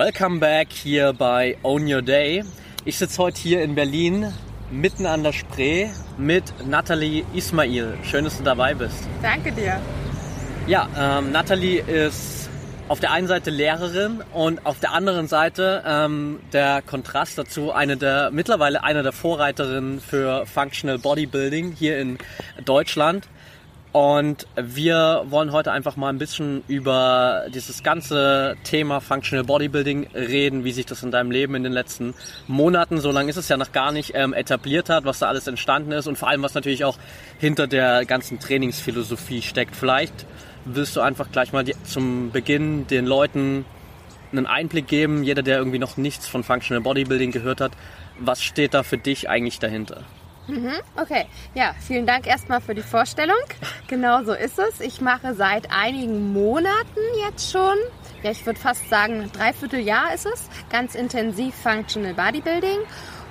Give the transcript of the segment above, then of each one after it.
Welcome back hier bei Own Your Day. Ich sitze heute hier in Berlin, mitten an der Spree, mit Nathalie Ismail. Schön, dass du dabei bist. Danke dir. Ja, ähm, Nathalie ist auf der einen Seite Lehrerin und auf der anderen Seite ähm, der Kontrast dazu eine der mittlerweile eine der Vorreiterinnen für Functional Bodybuilding hier in Deutschland. Und wir wollen heute einfach mal ein bisschen über dieses ganze Thema Functional Bodybuilding reden, wie sich das in deinem Leben in den letzten Monaten, so lange ist es ja noch gar nicht, ähm, etabliert hat, was da alles entstanden ist und vor allem, was natürlich auch hinter der ganzen Trainingsphilosophie steckt. Vielleicht willst du einfach gleich mal die, zum Beginn den Leuten einen Einblick geben, jeder, der irgendwie noch nichts von Functional Bodybuilding gehört hat, was steht da für dich eigentlich dahinter? Mhm, okay, ja, vielen Dank erstmal für die Vorstellung. Genau so ist es. Ich mache seit einigen Monaten jetzt schon, ja, ich würde fast sagen, dreiviertel Jahr ist es, ganz intensiv Functional Bodybuilding.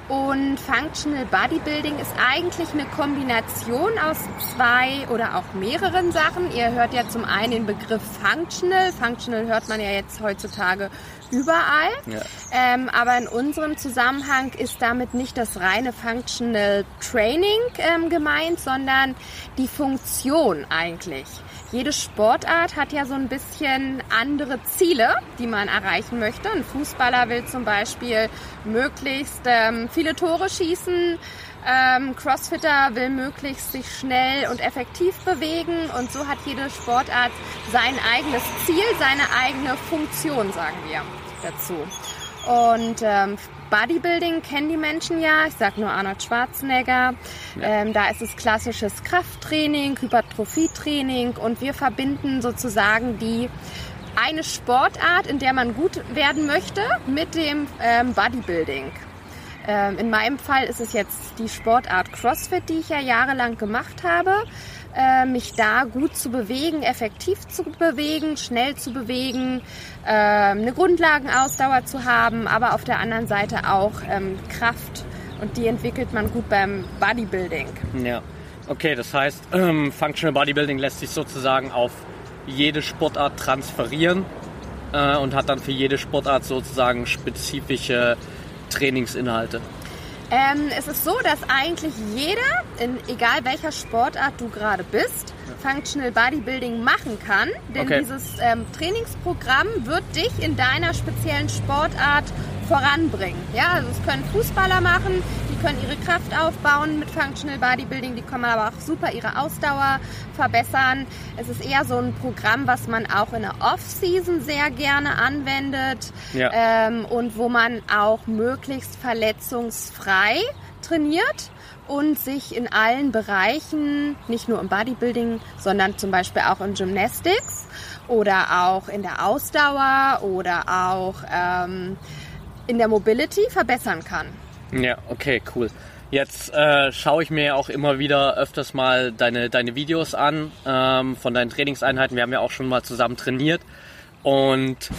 Und Functional Bodybuilding ist eigentlich eine Kombination aus zwei oder auch mehreren Sachen. Ihr hört ja zum einen den Begriff Functional. Functional hört man ja jetzt heutzutage überall. Ja. Ähm, aber in unserem Zusammenhang ist damit nicht das reine Functional Training ähm, gemeint, sondern die Funktion eigentlich. Jede Sportart hat ja so ein bisschen andere Ziele, die man erreichen möchte. Ein Fußballer will zum Beispiel möglichst ähm, viele Tore schießen. Ähm, Crossfitter will möglichst sich schnell und effektiv bewegen und so hat jede Sportart sein eigenes Ziel, seine eigene Funktion, sagen wir dazu. Und ähm, Bodybuilding kennen die Menschen ja. Ich sage nur Arnold Schwarzenegger. Ja. Ähm, da ist es klassisches Krafttraining, Hypertrophietraining und wir verbinden sozusagen die eine Sportart, in der man gut werden möchte, mit dem ähm, Bodybuilding. Ähm, in meinem Fall ist es jetzt die Sportart CrossFit, die ich ja jahrelang gemacht habe. Äh, mich da gut zu bewegen, effektiv zu bewegen, schnell zu bewegen, äh, eine Grundlagenausdauer zu haben, aber auf der anderen Seite auch ähm, Kraft und die entwickelt man gut beim Bodybuilding. Ja, okay, das heißt, ähm, Functional Bodybuilding lässt sich sozusagen auf jede Sportart transferieren äh, und hat dann für jede Sportart sozusagen spezifische Trainingsinhalte. Ähm, es ist so, dass eigentlich jeder, in, egal welcher Sportart du gerade bist, Functional Bodybuilding machen kann. Denn okay. dieses ähm, Trainingsprogramm wird dich in deiner speziellen Sportart voranbringen. Ja, also es können Fußballer machen, die können ihre Kraft aufbauen mit Functional Bodybuilding, die können aber auch super ihre Ausdauer verbessern. Es ist eher so ein Programm, was man auch in der Off-Season sehr gerne anwendet ja. ähm, und wo man auch möglichst verletzungsfrei trainiert und sich in allen Bereichen, nicht nur im Bodybuilding, sondern zum Beispiel auch in Gymnastics oder auch in der Ausdauer oder auch ähm, in der Mobility verbessern kann. Ja, okay, cool. Jetzt äh, schaue ich mir auch immer wieder öfters mal deine, deine Videos an ähm, von deinen Trainingseinheiten. Wir haben ja auch schon mal zusammen trainiert und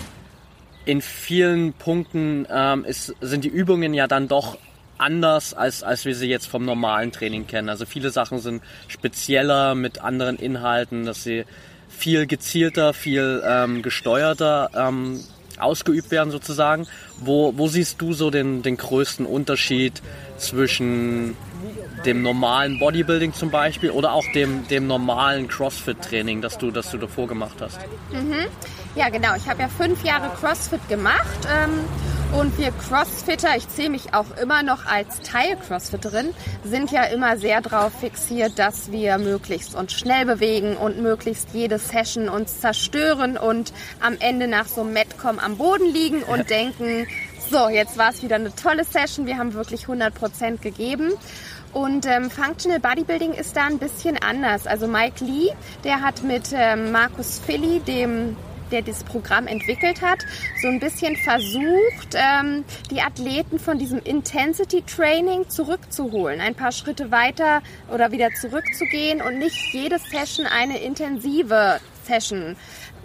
in vielen Punkten ähm, ist, sind die Übungen ja dann doch anders, als, als wir sie jetzt vom normalen Training kennen. Also viele Sachen sind spezieller mit anderen Inhalten, dass sie viel gezielter, viel ähm, gesteuerter ähm, ausgeübt werden sozusagen. Wo, wo siehst du so den, den größten Unterschied zwischen dem normalen Bodybuilding zum Beispiel oder auch dem, dem normalen CrossFit-Training, das du, das du davor gemacht hast? Mhm. Ja, genau. Ich habe ja fünf Jahre CrossFit gemacht. Ähm, und wir Crossfitter, ich zähle mich auch immer noch als Teil Crossfitterin, sind ja immer sehr darauf fixiert, dass wir möglichst uns schnell bewegen und möglichst jede Session uns zerstören und am Ende nach so einem Metcom am Boden liegen und denken, so, jetzt war es wieder eine tolle Session, wir haben wirklich 100% gegeben. Und ähm, Functional Bodybuilding ist da ein bisschen anders. Also Mike Lee, der hat mit ähm, Markus Philly, dem der das Programm entwickelt hat, so ein bisschen versucht, ähm, die Athleten von diesem Intensity Training zurückzuholen, ein paar Schritte weiter oder wieder zurückzugehen und nicht jede Session eine intensive Session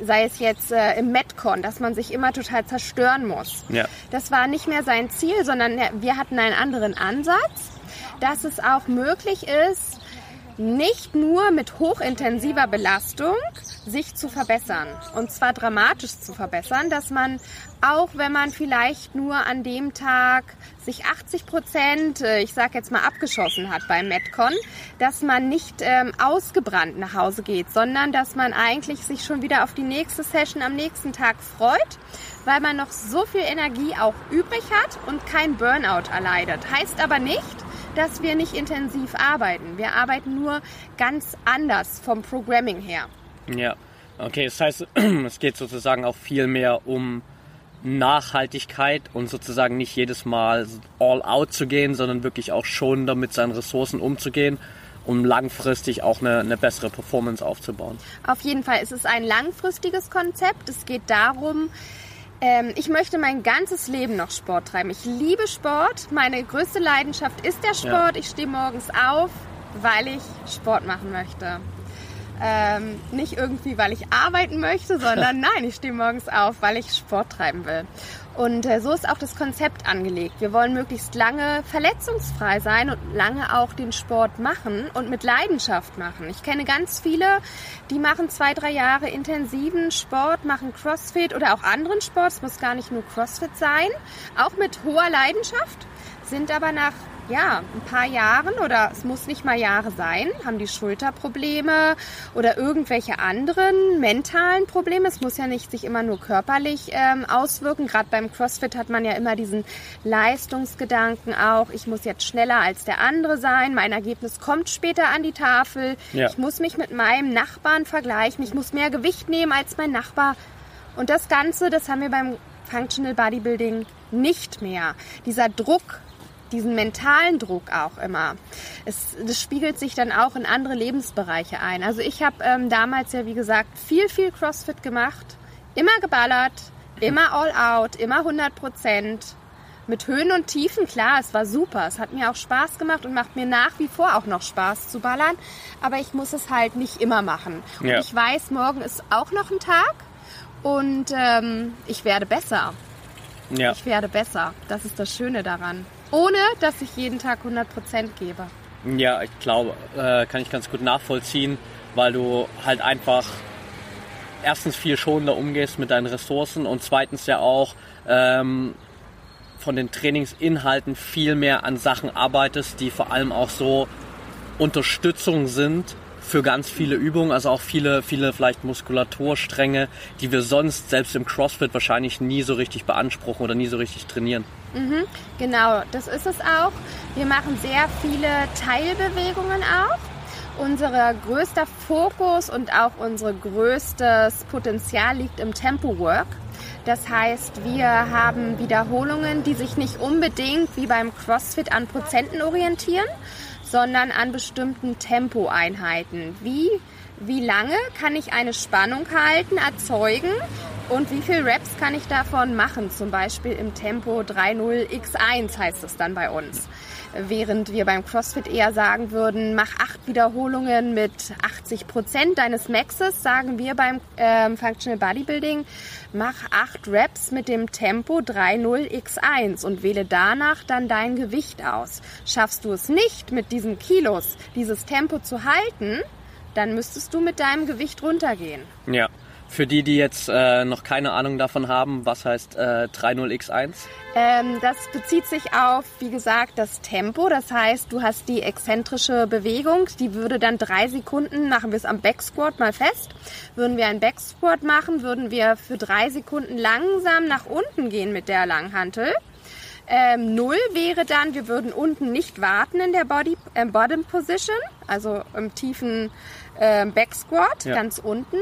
sei es jetzt äh, im Metcon, dass man sich immer total zerstören muss. Ja. Das war nicht mehr sein Ziel, sondern wir hatten einen anderen Ansatz, dass es auch möglich ist, nicht nur mit hochintensiver Belastung sich zu verbessern. Und zwar dramatisch zu verbessern, dass man auch wenn man vielleicht nur an dem Tag sich 80 Prozent, äh, ich sag jetzt mal, abgeschossen hat beim Metcon, dass man nicht ähm, ausgebrannt nach Hause geht, sondern dass man eigentlich sich schon wieder auf die nächste Session am nächsten Tag freut, weil man noch so viel Energie auch übrig hat und kein Burnout erleidet. Heißt aber nicht, dass wir nicht intensiv arbeiten. Wir arbeiten nur ganz anders vom Programming her. Ja, okay, das heißt, es geht sozusagen auch viel mehr um Nachhaltigkeit und sozusagen nicht jedes Mal all out zu gehen, sondern wirklich auch schon damit seinen Ressourcen umzugehen, um langfristig auch eine, eine bessere Performance aufzubauen. Auf jeden Fall ist es ein langfristiges Konzept. Es geht darum, ähm, ich möchte mein ganzes Leben noch Sport treiben. Ich liebe Sport. Meine größte Leidenschaft ist der Sport. Ja. Ich stehe morgens auf, weil ich Sport machen möchte. Ähm, nicht irgendwie, weil ich arbeiten möchte, sondern nein, ich stehe morgens auf, weil ich Sport treiben will. Und äh, so ist auch das Konzept angelegt. Wir wollen möglichst lange verletzungsfrei sein und lange auch den Sport machen und mit Leidenschaft machen. Ich kenne ganz viele, die machen zwei, drei Jahre intensiven Sport, machen Crossfit oder auch anderen Sport. Es muss gar nicht nur Crossfit sein. Auch mit hoher Leidenschaft, sind aber nach ja, ein paar Jahren oder es muss nicht mal Jahre sein, haben die Schulterprobleme oder irgendwelche anderen mentalen Probleme. Es muss ja nicht sich immer nur körperlich ähm, auswirken. Gerade beim CrossFit hat man ja immer diesen Leistungsgedanken auch. Ich muss jetzt schneller als der andere sein. Mein Ergebnis kommt später an die Tafel. Ja. Ich muss mich mit meinem Nachbarn vergleichen. Ich muss mehr Gewicht nehmen als mein Nachbar. Und das Ganze, das haben wir beim Functional Bodybuilding nicht mehr. Dieser Druck diesen mentalen Druck auch immer. Es, das spiegelt sich dann auch in andere Lebensbereiche ein. Also ich habe ähm, damals ja, wie gesagt, viel, viel CrossFit gemacht, immer geballert, immer all out, immer 100 Prozent. Mit Höhen und Tiefen, klar, es war super. Es hat mir auch Spaß gemacht und macht mir nach wie vor auch noch Spaß zu ballern. Aber ich muss es halt nicht immer machen. Und ja. ich weiß, morgen ist auch noch ein Tag und ähm, ich werde besser. Ja. Ich werde besser. Das ist das Schöne daran ohne dass ich jeden Tag 100% gebe. Ja, ich glaube, äh, kann ich ganz gut nachvollziehen, weil du halt einfach erstens viel schonender umgehst mit deinen Ressourcen und zweitens ja auch ähm, von den Trainingsinhalten viel mehr an Sachen arbeitest, die vor allem auch so Unterstützung sind für ganz viele Übungen, also auch viele, viele vielleicht Muskulaturstränge, die wir sonst selbst im CrossFit wahrscheinlich nie so richtig beanspruchen oder nie so richtig trainieren. Mhm, genau, das ist es auch. Wir machen sehr viele Teilbewegungen auch. Unser größter Fokus und auch unser größtes Potenzial liegt im Tempo-Work. Das heißt, wir haben Wiederholungen, die sich nicht unbedingt wie beim CrossFit an Prozenten orientieren, sondern an bestimmten Tempoeinheiten. Wie, wie lange kann ich eine Spannung halten, erzeugen und wie viel Reps kann ich davon machen? Zum Beispiel im Tempo 3.0 X1 heißt es dann bei uns. Während wir beim CrossFit eher sagen würden, mach acht Wiederholungen mit 80 Prozent deines Maxes, sagen wir beim ähm, Functional Bodybuilding, mach acht Reps mit dem Tempo 3.0 X1 und wähle danach dann dein Gewicht aus. Schaffst du es nicht mit diesen Kilos, dieses Tempo zu halten, dann müsstest du mit deinem Gewicht runtergehen. Ja. Für die, die jetzt äh, noch keine Ahnung davon haben, was heißt äh, 30x1? Ähm, das bezieht sich auf, wie gesagt, das Tempo. Das heißt, du hast die exzentrische Bewegung, die würde dann drei Sekunden, machen wir es am Backsquat mal fest. Würden wir einen Backsquat machen, würden wir für drei Sekunden langsam nach unten gehen mit der Langhantel. Ähm, Null wäre dann, wir würden unten nicht warten in der Body, äh, Bottom Position, also im tiefen äh, Backsquat, ja. ganz unten.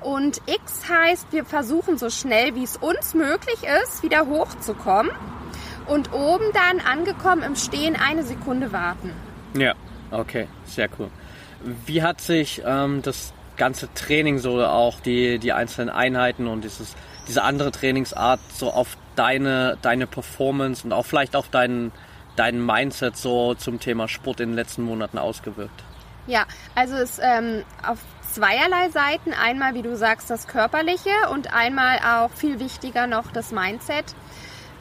Und X heißt, wir versuchen so schnell wie es uns möglich ist, wieder hochzukommen. Und oben dann angekommen im Stehen eine Sekunde warten. Ja, okay, sehr cool. Wie hat sich ähm, das ganze Training, so auch die, die einzelnen Einheiten und dieses, diese andere Trainingsart so auf deine, deine Performance und auch vielleicht auf deinen, deinen Mindset so zum Thema Sport in den letzten Monaten ausgewirkt? Ja, also es ähm, auf zweierlei Seiten. Einmal, wie du sagst, das Körperliche und einmal auch viel wichtiger noch das Mindset.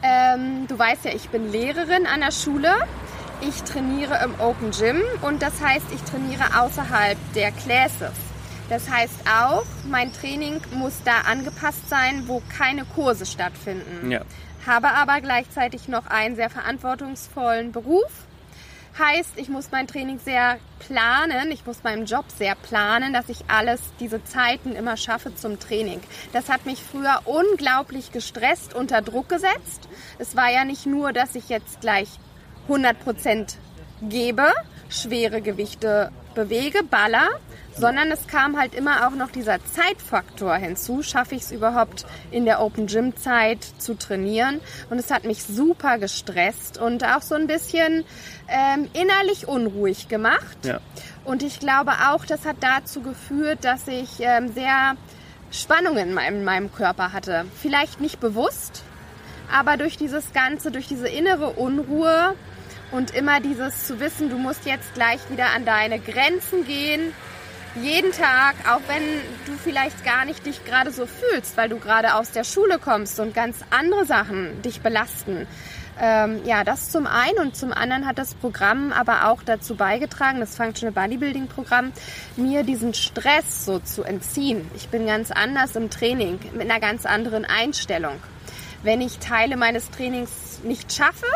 Ähm, du weißt ja, ich bin Lehrerin an der Schule. Ich trainiere im Open Gym und das heißt, ich trainiere außerhalb der Classes. Das heißt auch, mein Training muss da angepasst sein, wo keine Kurse stattfinden. Ja. Habe aber gleichzeitig noch einen sehr verantwortungsvollen Beruf. Heißt, ich muss mein Training sehr planen, ich muss meinen Job sehr planen, dass ich alles, diese Zeiten immer schaffe zum Training. Das hat mich früher unglaublich gestresst, unter Druck gesetzt. Es war ja nicht nur, dass ich jetzt gleich 100 Prozent gebe, schwere Gewichte bewege, baller, sondern es kam halt immer auch noch dieser Zeitfaktor hinzu. Schaffe ich es überhaupt in der Open Gym Zeit zu trainieren? Und es hat mich super gestresst und auch so ein bisschen ähm, innerlich unruhig gemacht. Ja. Und ich glaube auch, das hat dazu geführt, dass ich ähm, sehr Spannungen in meinem, in meinem Körper hatte. Vielleicht nicht bewusst, aber durch dieses Ganze, durch diese innere Unruhe und immer dieses zu wissen, du musst jetzt gleich wieder an deine Grenzen gehen, jeden Tag, auch wenn du vielleicht gar nicht dich gerade so fühlst, weil du gerade aus der Schule kommst und ganz andere Sachen dich belasten. Ähm, ja, das zum einen und zum anderen hat das Programm aber auch dazu beigetragen, das Functional Bodybuilding Programm, mir diesen Stress so zu entziehen. Ich bin ganz anders im Training, mit einer ganz anderen Einstellung. Wenn ich Teile meines Trainings nicht schaffe,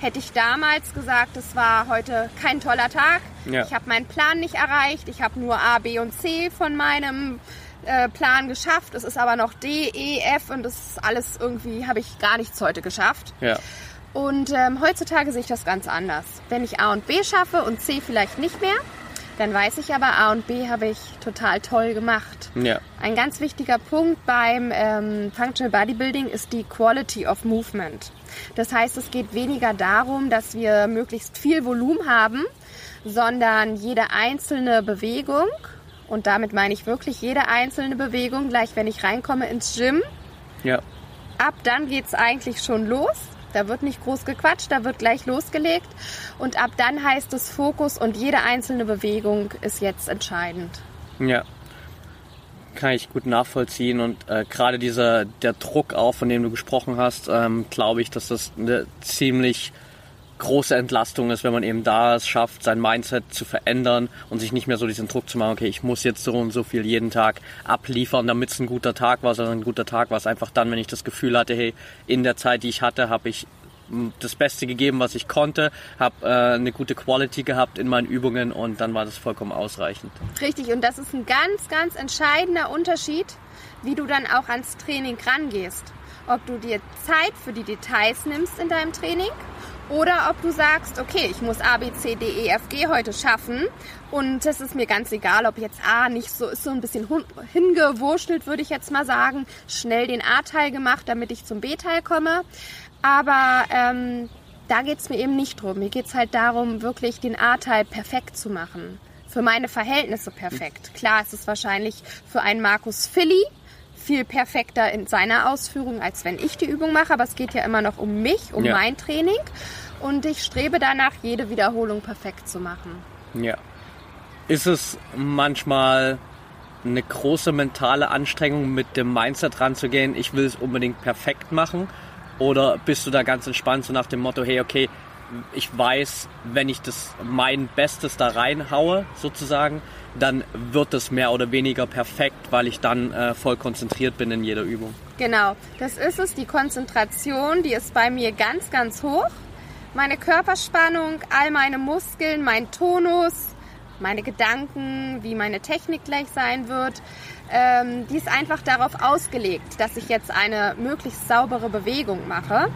hätte ich damals gesagt, es war heute kein toller Tag. Ja. Ich habe meinen Plan nicht erreicht. Ich habe nur A, B und C von meinem äh, Plan geschafft. Es ist aber noch D, E, F und das ist alles irgendwie, habe ich gar nichts heute geschafft. Ja. Und ähm, heutzutage sehe ich das ganz anders. Wenn ich A und B schaffe und C vielleicht nicht mehr, dann weiß ich aber, A und B habe ich total toll gemacht. Ja. Ein ganz wichtiger Punkt beim ähm, Functional Bodybuilding ist die Quality of Movement. Das heißt, es geht weniger darum, dass wir möglichst viel Volumen haben, sondern jede einzelne Bewegung, und damit meine ich wirklich jede einzelne Bewegung, gleich wenn ich reinkomme ins Gym, Ja. ab dann geht's eigentlich schon los. Da wird nicht groß gequatscht, da wird gleich losgelegt. Und ab dann heißt es Fokus und jede einzelne Bewegung ist jetzt entscheidend. Ja. Kann ich gut nachvollziehen und äh, gerade dieser der Druck auch, von dem du gesprochen hast, ähm, glaube ich, dass das eine ziemlich große Entlastung ist, wenn man eben da es schafft, sein Mindset zu verändern und sich nicht mehr so diesen Druck zu machen, okay, ich muss jetzt so und so viel jeden Tag abliefern, damit es ein guter Tag war, sondern ein guter Tag war es einfach dann, wenn ich das Gefühl hatte, hey, in der Zeit, die ich hatte, habe ich das Beste gegeben, was ich konnte, habe äh, eine gute Quality gehabt in meinen Übungen und dann war das vollkommen ausreichend. Richtig, und das ist ein ganz, ganz entscheidender Unterschied, wie du dann auch ans Training rangehst. Ob du dir Zeit für die Details nimmst in deinem Training oder ob du sagst, okay, ich muss A, B, C, D, E, F, G heute schaffen und es ist mir ganz egal, ob jetzt A nicht so ist, so ein bisschen hingewurschtelt, würde ich jetzt mal sagen, schnell den A-Teil gemacht, damit ich zum B-Teil komme. Aber ähm, da geht's mir eben nicht drum. Mir geht's halt darum, wirklich den A-Teil perfekt zu machen. Für meine Verhältnisse perfekt. Klar, es ist wahrscheinlich für einen Markus Philly viel perfekter in seiner Ausführung, als wenn ich die Übung mache. Aber es geht ja immer noch um mich, um Ja. mein Training. Und ich strebe danach, jede Wiederholung perfekt zu machen. Ja. Ist es manchmal eine große mentale Anstrengung, mit dem Mindset ranzugehen, ich will es unbedingt perfekt machen? Oder bist du da ganz entspannt, so nach dem Motto, hey, okay, ich weiß, wenn ich das mein Bestes da reinhaue, sozusagen, dann wird es mehr oder weniger perfekt, weil ich dann äh, voll konzentriert bin in jeder Übung. Genau, das ist es. Die Konzentration, die ist bei mir ganz, ganz hoch. Meine Körperspannung, all meine Muskeln, mein Tonus, meine Gedanken, wie meine Technik gleich sein wird, ähm, die ist einfach darauf ausgelegt, dass ich jetzt eine möglichst saubere Bewegung mache.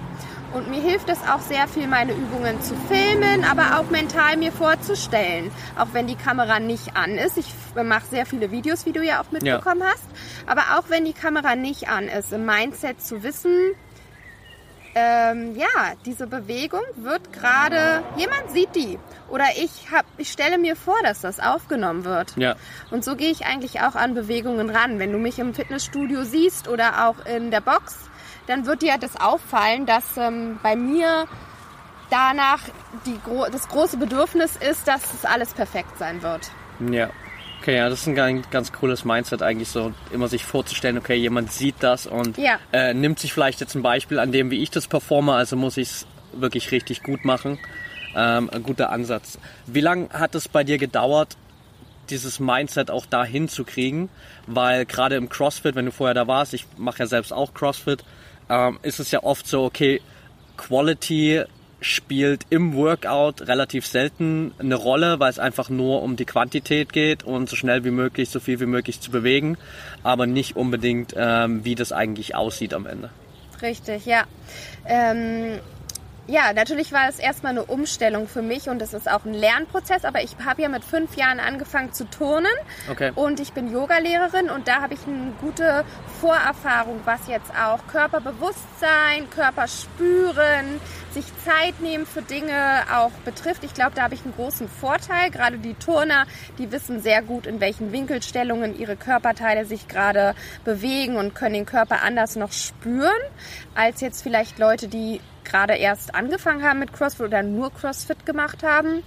Und mir hilft es auch sehr viel, meine Übungen zu filmen, aber auch mental mir vorzustellen. Auch wenn die Kamera nicht an ist. Ich mache sehr viele Videos, wie du ja auch mitbekommen hast. Aber auch wenn die Kamera nicht an ist, im Mindset zu wissen, ähm, ja, diese Bewegung wird gerade, jemand sieht die. Oder ich, hab, ich stelle mir vor, dass das aufgenommen wird. Ja. Und so gehe ich eigentlich auch an Bewegungen ran. Wenn du mich im Fitnessstudio siehst oder auch in der Box, dann wird dir das auffallen, dass ähm, bei mir danach die, das große Bedürfnis ist, dass es alles perfekt sein wird. Ja. Okay, ja, das ist ein ganz, ganz cooles Mindset eigentlich so, immer sich vorzustellen, okay, jemand sieht das und Ja. äh, nimmt sich vielleicht jetzt ein Beispiel an dem, wie ich das performe, also muss ich es wirklich richtig gut machen. Ähm, ein guter Ansatz. Wie lange hat es bei dir gedauert, dieses Mindset auch dahin zu kriegen? Weil gerade im CrossFit, wenn du vorher da warst, ich mache ja selbst auch CrossFit, ähm, ist es ja oft so, okay, Quality spielt im Workout relativ selten eine Rolle, weil es einfach nur um die Quantität geht und so schnell wie möglich, so viel wie möglich zu bewegen, aber nicht unbedingt, ähm, wie das eigentlich aussieht am Ende. Richtig, ja. Ähm, ja, natürlich war es erstmal eine Umstellung für mich und es ist auch ein Lernprozess, aber ich habe ja mit fünf Jahren angefangen zu turnen Okay. und ich bin Yogalehrerin und da habe ich eine gute Vorerfahrung, was jetzt auch Körperbewusstsein, Körperspüren, sich Zeit nehmen für Dinge auch betrifft. Ich glaube, da habe ich einen großen Vorteil. Gerade die Turner, die wissen sehr gut, in welchen Winkelstellungen ihre Körperteile sich gerade bewegen und können den Körper anders noch spüren, als jetzt vielleicht Leute, die gerade erst angefangen haben mit CrossFit oder nur CrossFit gemacht haben.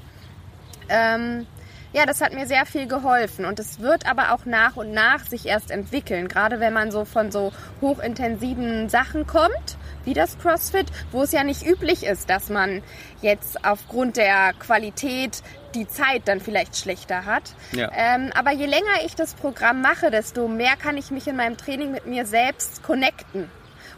Ähm, ja, das hat mir sehr viel geholfen und es wird aber auch nach und nach sich erst entwickeln, gerade wenn man so von so hochintensiven Sachen kommt, wie das CrossFit, wo es ja nicht üblich ist, dass man jetzt aufgrund der Qualität die Zeit dann vielleicht schlechter hat. Ja. Ähm, aber je länger ich das Programm mache, desto mehr kann ich mich in meinem Training mit mir selbst connecten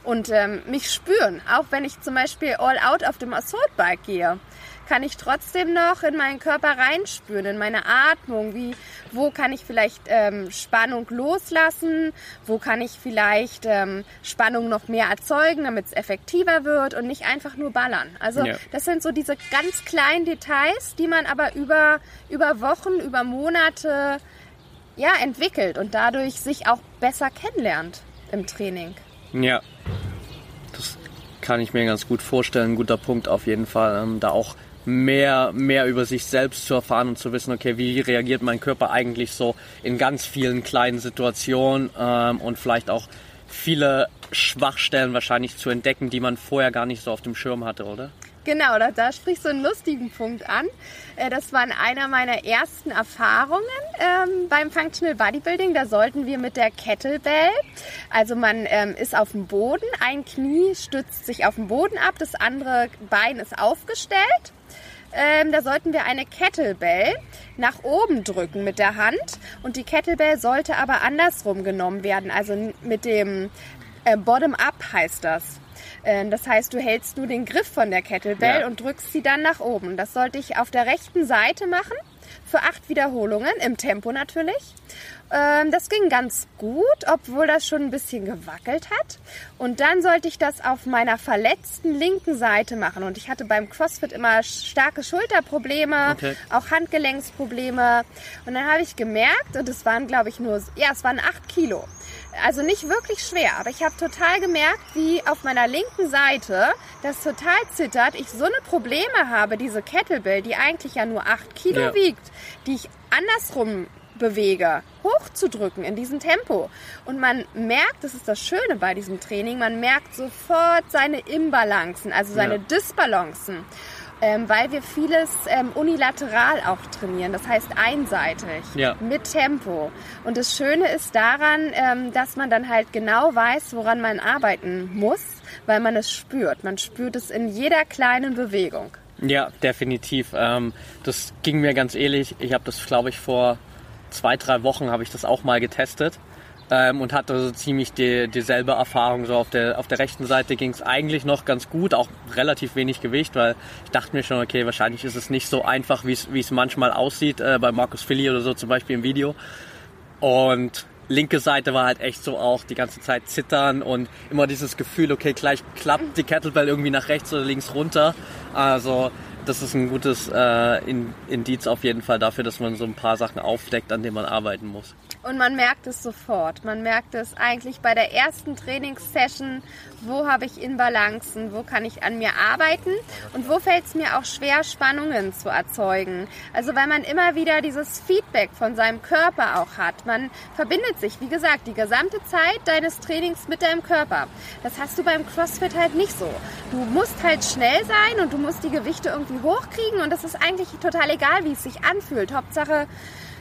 und ähm, mich spüren. Auch wenn ich zum Beispiel all out auf dem Assault Bike gehe, kann ich trotzdem noch in meinen Körper reinspüren, in meine Atmung. Wie, wo kann ich vielleicht ähm, Spannung loslassen? Wo kann ich vielleicht ähm, Spannung noch mehr erzeugen, damit es effektiver wird und nicht einfach nur ballern? Also Ja. das sind so diese ganz kleinen Details, die man aber über, über Wochen, über Monate ja, entwickelt und dadurch sich auch besser kennenlernt im Training. Ja, das kann ich mir ganz gut vorstellen. Guter Punkt auf jeden Fall, ähm, da auch mehr, mehr über sich selbst zu erfahren und zu wissen, okay, wie reagiert mein Körper eigentlich so in ganz vielen kleinen Situationen ähm, und vielleicht auch viele Schwachstellen wahrscheinlich zu entdecken, die man vorher gar nicht so auf dem Schirm hatte, oder? Genau, da, da sprichst du einen lustigen Punkt an. Äh, Das war einer meiner ersten Erfahrungen ähm, beim Functional Bodybuilding. Da sollten wir mit der Kettlebell, also man ähm, ist auf dem Boden, ein Knie stützt sich auf dem Boden ab, das andere Bein ist aufgestellt. Ähm, da sollten wir eine Kettlebell nach oben drücken mit der Hand und die Kettlebell sollte aber andersrum genommen werden, also mit dem äh, Bottom-up heißt das. Ähm, Das heißt, du hältst nur den Griff von der Kettlebell Ja. und drückst sie dann nach oben. Das sollte ich auf der rechten Seite machen, für acht Wiederholungen, im Tempo natürlich. Ähm, Das ging ganz gut, obwohl das schon ein bisschen gewackelt hat. Und dann sollte ich das auf meiner verletzten linken Seite machen. Und ich hatte beim CrossFit immer starke Schulterprobleme, Okay. auch Handgelenksprobleme. Und dann habe ich gemerkt, und es waren, glaube ich, nur, ja, es waren acht Kilo. Also nicht wirklich schwer, aber ich habe total gemerkt, wie auf meiner linken Seite das total zittert. Ich so eine Probleme habe, diese Kettlebell, die eigentlich ja nur acht Kilo Ja. wiegt, die ich andersrum bewege, hochzudrücken in diesem Tempo. Und man merkt, das ist das Schöne bei diesem Training, man merkt sofort seine Imbalancen, also seine Ja. Disbalancen. Ähm, weil wir vieles ähm, unilateral auch trainieren, das heißt einseitig, Ja. mit Tempo. Und das Schöne ist daran, ähm, dass man dann halt genau weiß, woran man arbeiten muss, weil man es spürt. Man spürt es in jeder kleinen Bewegung. Ja, definitiv. Ähm, das ging mir ganz ähnlich. Ich habe das, glaube ich, vor zwei, drei Wochen habe ich das auch mal getestet ähm, und hatte so ziemlich die, dieselbe Erfahrung. So auf der auf der rechten Seite ging es eigentlich noch ganz gut, auch relativ wenig Gewicht, weil ich dachte mir schon, okay, wahrscheinlich ist es nicht so einfach, wie es wie es manchmal aussieht äh, bei Markus Philly oder so zum Beispiel im Video. Und linke Seite war halt echt so auch die ganze Zeit zittern und immer dieses Gefühl, okay, gleich klappt die Kettlebell irgendwie nach rechts oder links runter. Also das ist ein gutes äh, Indiz auf jeden Fall dafür, dass man so ein paar Sachen aufdeckt, an denen man arbeiten muss. Und man merkt es sofort. Man merkt es eigentlich bei der ersten Trainingssession, wo habe ich Inbalancen, wo kann ich an mir arbeiten und wo fällt es mir auch schwer, Spannungen zu erzeugen. Also weil man immer wieder dieses Feedback von seinem Körper auch hat. Man verbindet sich, wie gesagt, die gesamte Zeit deines Trainings mit deinem Körper. Das hast du beim CrossFit halt nicht so. Du musst halt schnell sein und du musst die Gewichte irgendwie hochkriegen und das ist eigentlich total egal, wie es sich anfühlt. Hauptsache,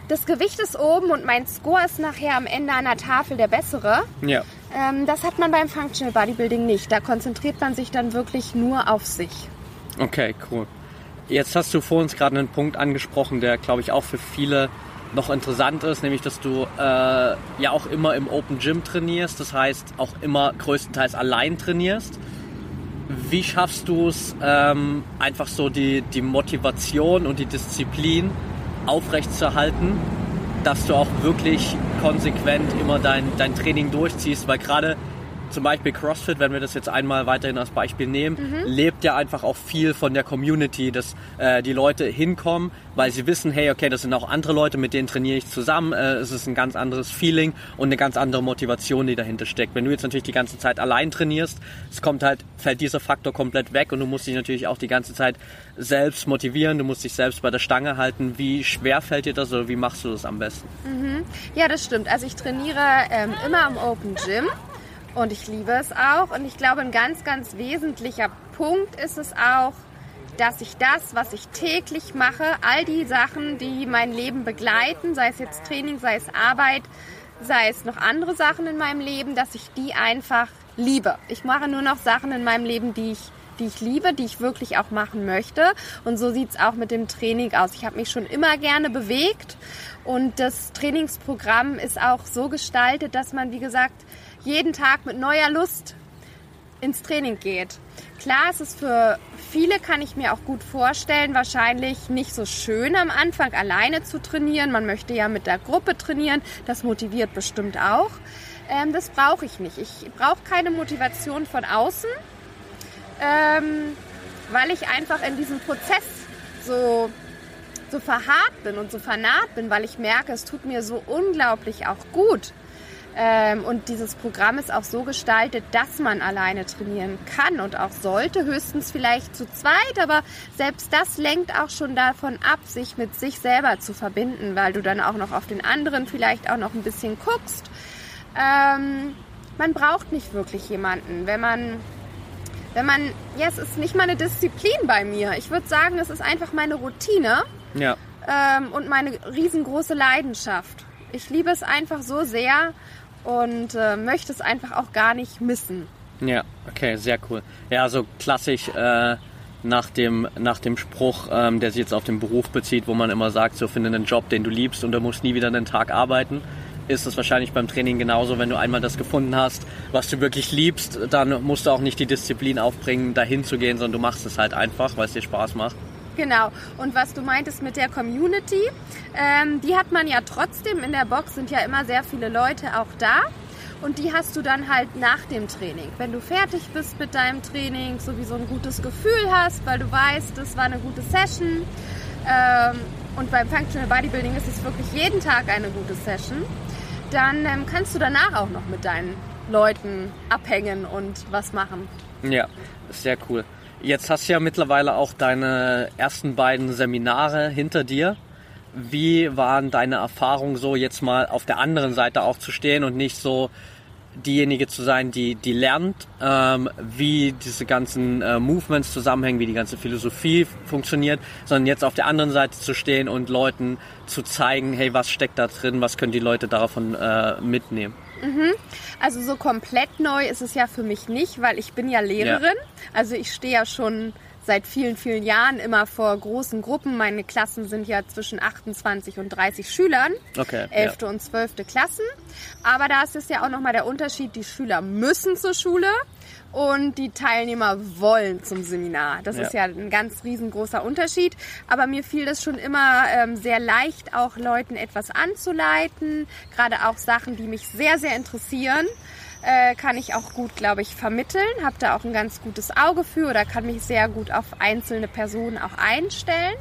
das Gewicht ist oben und mein Score ist nachher am Ende an der Tafel der bessere. Ja. Ähm, das hat man beim Functional Bodybuilding nicht. Da konzentriert man sich dann wirklich nur auf sich. Okay, cool. Jetzt hast du vor uns gerade einen Punkt angesprochen, der, glaube ich, auch für viele noch interessant ist, nämlich dass du äh, ja auch immer im Open Gym trainierst, das heißt auch immer größtenteils allein trainierst. Wie schaffst du es, ähm, einfach so die, die Motivation und die Disziplin aufrechtzuerhalten, dass du auch wirklich konsequent immer dein, dein Training durchziehst, weil gerade zum Beispiel CrossFit, wenn wir das jetzt einmal weiterhin als Beispiel nehmen, mhm. lebt ja einfach auch viel von der Community, dass äh, die Leute hinkommen, weil sie wissen, hey, okay, das sind auch andere Leute, mit denen trainiere ich zusammen. Äh, es ist ein ganz anderes Feeling und eine ganz andere Motivation, die dahinter steckt. Wenn du jetzt natürlich die ganze Zeit allein trainierst, es kommt halt, fällt dieser Faktor komplett weg und du musst dich natürlich auch die ganze Zeit selbst motivieren, du musst dich selbst bei der Stange halten. Wie schwer fällt dir das oder wie machst du das am besten? Mhm. Ja, das stimmt. Also ich trainiere ähm, immer im Open Gym. Und ich liebe es auch. Und ich glaube, ein ganz, ganz wesentlicher Punkt ist es auch, dass ich das, was ich täglich mache, all die Sachen, die mein Leben begleiten, sei es jetzt Training, sei es Arbeit, sei es noch andere Sachen in meinem Leben, dass ich die einfach liebe. Ich mache nur noch Sachen in meinem Leben, die ich die ich liebe, die ich wirklich auch machen möchte. Und so sieht es auch mit dem Training aus. Ich habe mich schon immer gerne bewegt und das Trainingsprogramm ist auch so gestaltet, dass man, wie gesagt, jeden Tag mit neuer Lust ins Training geht. Klar, es ist für viele, kann ich mir auch gut vorstellen, wahrscheinlich nicht so schön am Anfang alleine zu trainieren. Man möchte ja mit der Gruppe trainieren. Das motiviert bestimmt auch. Ähm, das brauche ich nicht. Ich brauche keine Motivation von außen, ähm, weil ich einfach in diesem Prozess so, so verharrt bin und so vernarrt bin, weil ich merke, es tut mir so unglaublich auch gut. Ähm, und dieses Programm ist auch so gestaltet, dass man alleine trainieren kann und auch sollte, höchstens vielleicht zu zweit, aber selbst das lenkt auch schon davon ab, sich mit sich selber zu verbinden, weil du dann auch noch auf den anderen vielleicht auch noch ein bisschen guckst. Ähm, man braucht nicht wirklich jemanden, wenn man wenn man, ja, es ist nicht mal eine Disziplin bei mir. Ich würde sagen, es ist einfach meine Routine ja. ähm, und meine riesengroße Leidenschaft. Ich liebe es einfach so sehr und äh, möchte es einfach auch gar nicht missen. Ja, okay, sehr cool. Ja, so klassisch äh, nach, dem, nach dem Spruch, ähm, der sich jetzt auf den Beruf bezieht, wo man immer sagt, so finde einen Job, den du liebst und du musst nie wieder einen Tag arbeiten ist es wahrscheinlich beim Training genauso. Wenn du einmal das gefunden hast, was du wirklich liebst, dann musst du auch nicht die Disziplin aufbringen, dahin zu gehen, sondern du machst es halt einfach, weil es dir Spaß macht. Genau. Und was du meintest mit der Community, ähm, die hat man ja trotzdem in der Box, sind ja immer sehr viele Leute auch da. Und die hast du dann halt nach dem Training. Wenn du fertig bist mit deinem Training, sowieso ein gutes Gefühl hast, weil du weißt, das war eine gute Session. Ähm, und beim Functional Bodybuilding ist es wirklich jeden Tag eine gute Session. Dann ähm, kannst du danach auch noch mit deinen Leuten abhängen und was machen. Ja, sehr cool. Jetzt hast du ja mittlerweile auch deine ersten beiden Seminare hinter dir. Wie waren deine Erfahrungen so, jetzt mal auf der anderen Seite auch zu stehen und nicht so diejenige zu sein, die, die lernt, ähm, wie diese ganzen äh, Movements zusammenhängen, wie die ganze Philosophie funktioniert, sondern jetzt auf der anderen Seite zu stehen und Leuten zu zeigen, hey, was steckt da drin, was können die Leute davon äh, mitnehmen? Mhm. Also so komplett neu ist es ja für mich nicht, weil ich bin ja Lehrerin. Ja. Also ich stehe ja schon seit vielen, vielen Jahren immer vor großen Gruppen. Meine Klassen sind ja zwischen 28 und 30 Schülern. Okay. 11. Ja. und 12. Klassen. Aber da ist es ja auch nochmal der Unterschied, die Schüler müssen zur Schule und die Teilnehmer wollen zum Seminar. Das ja. ist ja ein ganz riesengroßer Unterschied. Aber mir fiel es schon immer ähm, sehr leicht, auch Leuten etwas anzuleiten, gerade auch Sachen, die mich sehr, sehr interessieren. äh, kann ich auch gut, glaube ich, vermitteln, habe da auch ein ganz gutes Auge für oder kann mich sehr gut auf einzelne Personen auch einstellen.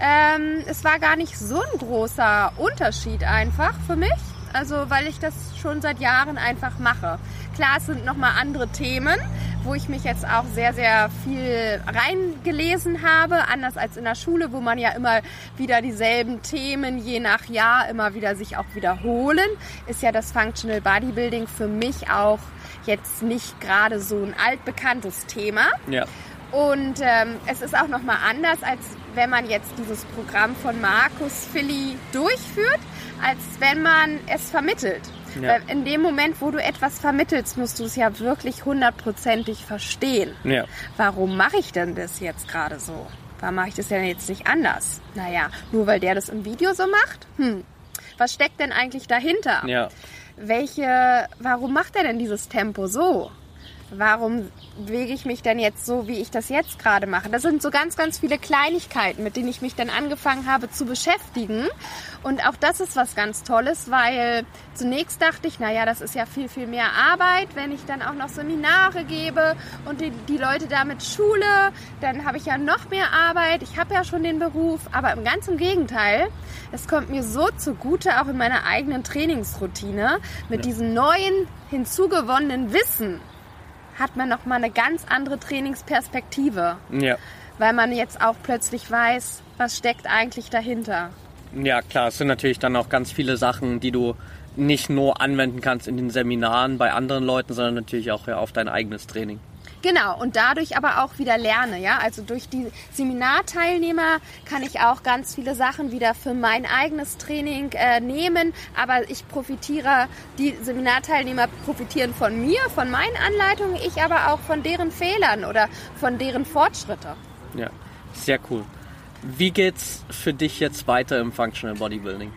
Ähm, es war gar nicht so ein großer Unterschied einfach für mich, also weil ich das schon seit Jahren einfach mache. Klar, es sind nochmal andere Themen, wo ich mich jetzt auch sehr, sehr viel reingelesen habe, anders als in der Schule, wo man ja immer wieder dieselben Themen je nach Jahr immer wieder sich auch wiederholen, ist ja das Functional Bodybuilding für mich auch jetzt nicht gerade so ein altbekanntes Thema. Ja. Und ähm, es ist auch nochmal anders, als wenn man jetzt dieses Programm von Markus Philly durchführt, als wenn man es vermittelt. Ja. Weil in dem Moment, wo du etwas vermittelst, musst du es ja wirklich hundertprozentig verstehen. Ja. Warum mache ich denn das jetzt gerade so? Warum mache ich das denn jetzt nicht anders? Naja, nur weil der das im Video so macht? Hm. Was steckt denn eigentlich dahinter? Ja. welche, warum macht er denn dieses Tempo so? Warum wege ich mich denn jetzt so, wie ich das jetzt gerade mache? Das sind so ganz, ganz viele Kleinigkeiten, mit denen ich mich dann angefangen habe zu beschäftigen. Und auch das ist was ganz Tolles, weil zunächst dachte ich, naja, das ist ja viel, viel mehr Arbeit, wenn ich dann auch noch Seminare gebe und die, die Leute damit schule, dann habe ich ja noch mehr Arbeit. Ich habe ja schon den Beruf, aber im ganz im Gegenteil. Es kommt mir so zugute, auch in meiner eigenen Trainingsroutine, mit diesem neuen hinzugewonnenen Wissen hat man noch mal eine ganz andere Trainingsperspektive, Ja. weil man jetzt auch plötzlich weiß, was steckt eigentlich dahinter. Ja, klar, es sind natürlich dann auch ganz viele Sachen, die du nicht nur anwenden kannst in den Seminaren bei anderen Leuten, sondern natürlich auch ja, auf dein eigenes Training. Genau, und dadurch aber auch wieder lerne, ja. Also durch die Seminarteilnehmer kann ich auch ganz viele Sachen wieder für mein eigenes Training äh, nehmen. Aber ich profitiere, die Seminarteilnehmer profitieren von mir, von meinen Anleitungen, ich aber auch von deren Fehlern oder von deren Fortschritte. Ja, sehr cool. Wie geht's für dich jetzt weiter im Functional Bodybuilding?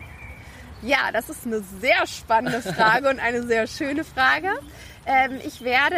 Ja, das ist eine sehr spannende Frage und eine sehr schöne Frage. Ähm, ich werde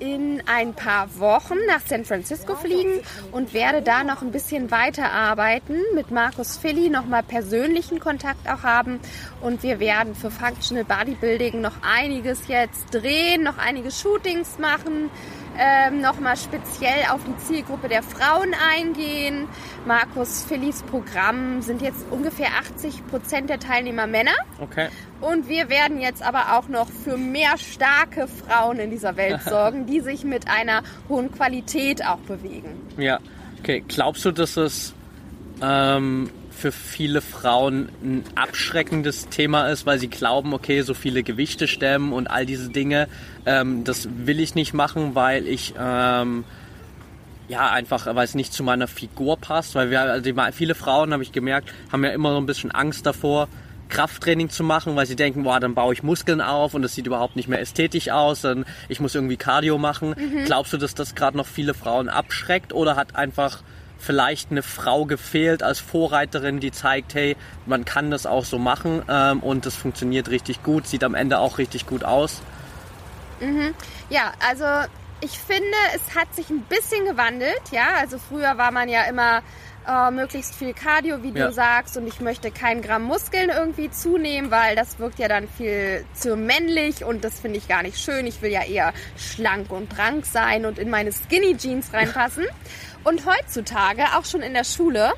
in ein paar Wochen nach San Francisco fliegen und werde da noch ein bisschen weiterarbeiten, mit Markus Philly nochmal persönlichen Kontakt auch haben und wir werden für Functional Bodybuilding noch einiges jetzt drehen, noch einige Shootings machen, ähm, nochmal speziell auf die Zielgruppe der Frauen eingehen. Markus Phillys Programm sind jetzt ungefähr 80 Prozent der Teilnehmer Männer. Okay. Und wir werden jetzt aber auch noch für mehr starke Frauen in dieser Welt sorgen, die sich mit einer hohen Qualität auch bewegen. Ja, okay. Glaubst du, dass es ähm, für viele Frauen ein abschreckendes Thema ist, weil sie glauben, okay, so viele Gewichte stemmen und all diese Dinge, ähm, das will ich nicht machen, weil ich ähm, ja einfach, weil es nicht zu meiner Figur passt, weil wir, also viele Frauen habe ich gemerkt, haben ja immer so ein bisschen Angst davor, Krafttraining zu machen, weil sie denken, boah, dann baue ich Muskeln auf und das sieht überhaupt nicht mehr ästhetisch aus, dann ich muss irgendwie Cardio machen. Glaubst du, dass das gerade noch viele Frauen abschreckt oder hat einfach vielleicht eine Frau gefehlt als Vorreiterin, die zeigt, hey, man kann das auch so machen ähm, und das funktioniert richtig gut, sieht am Ende auch richtig gut aus. Ja, also ich finde, es hat sich ein bisschen gewandelt. Ja, also früher war man ja immer äh, möglichst viel Cardio, wie Ja. du sagst, und ich möchte kein Gramm Muskeln irgendwie zunehmen, weil das wirkt ja dann viel zu männlich und das finde ich gar nicht schön. Ich will ja eher schlank und rank sein und in meine Skinny Jeans reinpassen. Und heutzutage, auch schon in der Schule,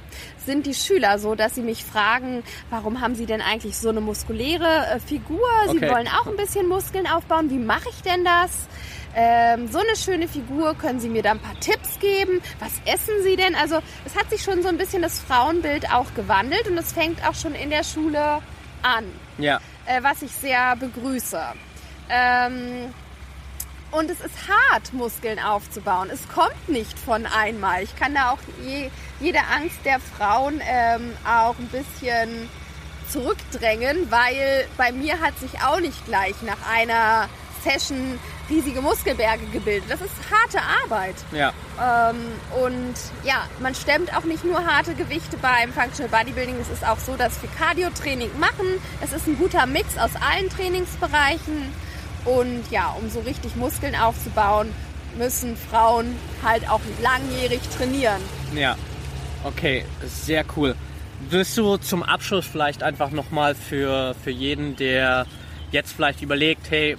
sind die Schüler so, dass sie mich fragen, warum haben sie denn eigentlich so eine muskuläre äh, Figur? Sie Okay. wollen auch ein bisschen Muskeln aufbauen. Wie mache ich denn das? Ähm, so eine schöne Figur, können Sie mir da ein paar Tipps geben? Was essen Sie denn? Also es hat sich schon so ein bisschen das Frauenbild auch gewandelt und es fängt auch schon in der Schule an, Ja, äh, was ich sehr begrüße. Ähm, und es ist hart, Muskeln aufzubauen. Es kommt nicht von einmal. Ich kann da auch je, jede Angst der Frauen ähm, auch ein bisschen zurückdrängen, weil bei mir hat sich auch nicht gleich nach einer Session riesige Muskelberge gebildet. Das ist harte Arbeit. ja, Ähm, und ja, man stemmt auch nicht nur harte Gewichte beim Functional Bodybuilding. Es ist auch so, dass wir Cardio-Training machen. Es ist ein guter Mix aus allen Trainingsbereichen. Und ja, um so richtig Muskeln aufzubauen, müssen Frauen halt auch langjährig trainieren. ja. Okay, sehr cool. Willst du zum Abschluss vielleicht einfach nochmal für, für jeden, der jetzt vielleicht überlegt, hey,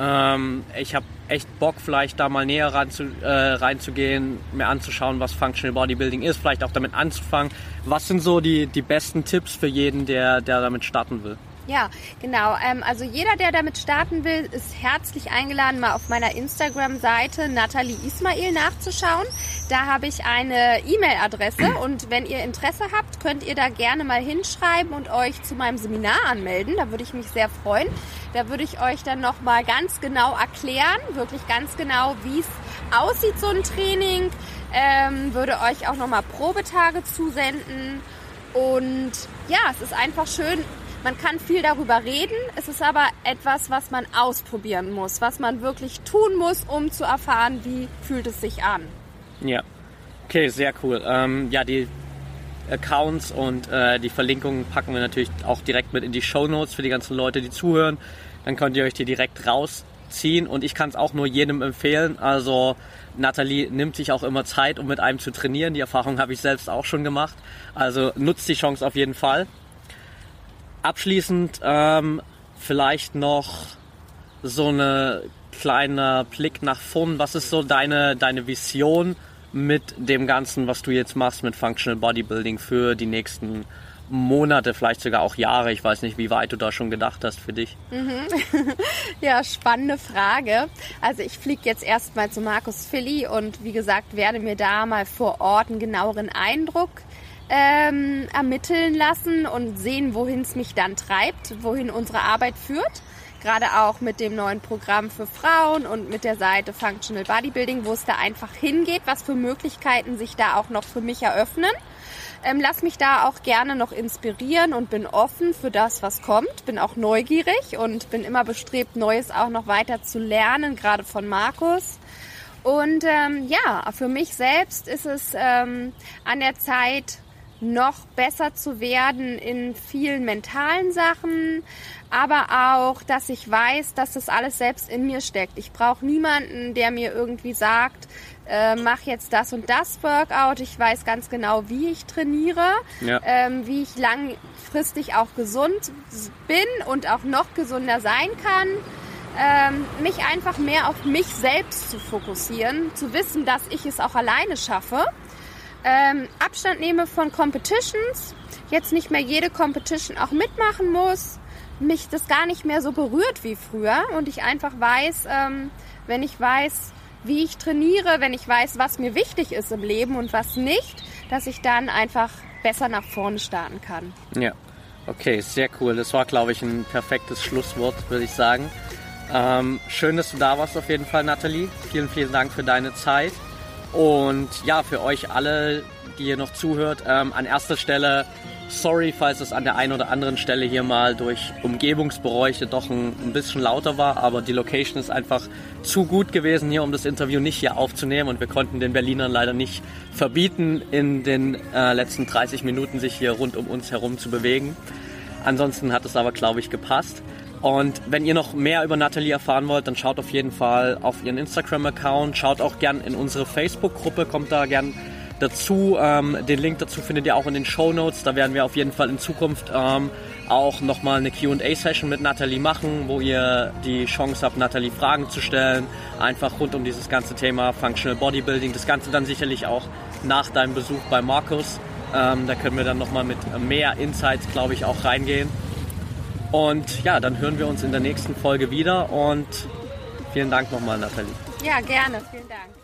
ähm, ich habe echt Bock, vielleicht da mal näher ran zu, äh, reinzugehen, mir anzuschauen, was Functional Bodybuilding ist, vielleicht auch damit anzufangen. Was sind so die, die besten Tipps für jeden, der, der damit starten will? Ja, genau. Ähm, also jeder, der damit starten will, ist herzlich eingeladen, mal auf meiner Instagram-Seite Nathalie Ismail nachzuschauen. Da habe ich eine E-Mail-Adresse und wenn ihr Interesse habt, könnt ihr da gerne mal hinschreiben und euch zu meinem Seminar anmelden. Da würde ich mich sehr freuen. Da würde ich euch dann noch mal ganz genau erklären, wirklich ganz genau, wie es aussieht so ein Training. Ähm, würde euch auch noch mal Probetage zusenden. Und ja, es ist einfach schön, man kann viel darüber reden, es ist aber etwas, was man ausprobieren muss, was man wirklich tun muss, um zu erfahren, wie fühlt es sich an. Ja, okay, sehr cool. Ähm, ja, die Accounts und äh, die Verlinkungen packen wir natürlich auch direkt mit in die Show Notes für die ganzen Leute, die zuhören. Dann könnt ihr euch die direkt rausziehen und ich kann es auch nur jedem empfehlen. Also Nathalie nimmt sich auch immer Zeit, um mit einem zu trainieren. Die Erfahrung habe ich selbst auch schon gemacht. Also nutzt die Chance auf jeden Fall. Abschließend ähm, vielleicht noch so eine kleiner Blick nach vorn. Was ist so deine, deine Vision mit dem Ganzen, was du jetzt machst mit Functional Bodybuilding für die nächsten Monate, vielleicht sogar auch Jahre? Ich weiß nicht, wie weit du da schon gedacht hast für dich. Mhm. ja, spannende Frage. Also ich fliege jetzt erstmal zu Markus Philly und wie gesagt, werde mir da mal vor Ort einen genaueren Eindruck ähm, ermitteln lassen und sehen, wohin es mich dann treibt, wohin unsere Arbeit führt. Gerade auch mit dem neuen Programm für Frauen und mit der Seite Functional Bodybuilding, wo es da einfach hingeht, was für Möglichkeiten sich da auch noch für mich eröffnen. Ähm, lass mich da auch gerne noch inspirieren und bin offen für das, was kommt. Bin auch neugierig und bin immer bestrebt, Neues auch noch weiter zu lernen, gerade von Markus. Und ähm, ja, für mich selbst ist es ähm, an der Zeit, noch besser zu werden in vielen mentalen Sachen, aber auch, dass ich weiß, dass das alles selbst in mir steckt. Ich brauche niemanden, der mir irgendwie sagt, äh, mach jetzt das und das Workout. Ich weiß ganz genau, wie ich trainiere, ja. ähm, wie ich langfristig auch gesund bin und auch noch gesunder sein kann. Ähm, mich einfach mehr auf mich selbst zu fokussieren, zu wissen, dass ich es auch alleine schaffe ähm, Abstand nehme von Competitions, jetzt nicht mehr jede Competition auch mitmachen muss, mich das gar nicht mehr so berührt wie früher und ich einfach weiß, ähm, wenn ich weiß, wie ich trainiere, wenn ich weiß, was mir wichtig ist im Leben und was nicht, dass ich dann einfach besser nach vorne starten kann. Ja, okay, sehr cool. Das war, glaube ich, ein perfektes Schlusswort, würde ich sagen. Ähm, schön, dass du da warst auf jeden Fall, Nathalie. Vielen, vielen Dank für deine Zeit. Und ja, für euch alle, die hier noch zuhört, ähm, an erster Stelle sorry, falls es an der einen oder anderen Stelle hier mal durch Umgebungsberäuche doch ein, ein, bisschen lauter war, aber die Location ist einfach zu gut gewesen hier, um das Interview nicht hier aufzunehmen und wir konnten den Berlinern leider nicht verbieten, in den äh, letzten 30 Minuten sich hier rund um uns herum zu bewegen. Ansonsten hat es aber, glaube ich, gepasst. Und wenn ihr noch mehr über Nathalie erfahren wollt, dann schaut auf jeden Fall auf ihren Instagram-Account, schaut auch gern in unsere Facebook-Gruppe, kommt da gern dazu. Ähm, den Link dazu findet ihr auch in den Show Notes. Da werden wir auf jeden Fall in Zukunft ähm, auch nochmal eine QA-Session mit Nathalie machen, wo ihr die Chance habt, Nathalie Fragen zu stellen. Einfach rund um dieses ganze Thema Functional Bodybuilding. Das Ganze dann sicherlich auch nach deinem Besuch bei Markus. Ähm, da können wir dann nochmal mit mehr Insights, glaube ich, auch reingehen. Und ja, dann hören wir uns in der nächsten Folge wieder und vielen Dank nochmal, Nathalie. Ja, gerne. Vielen Dank.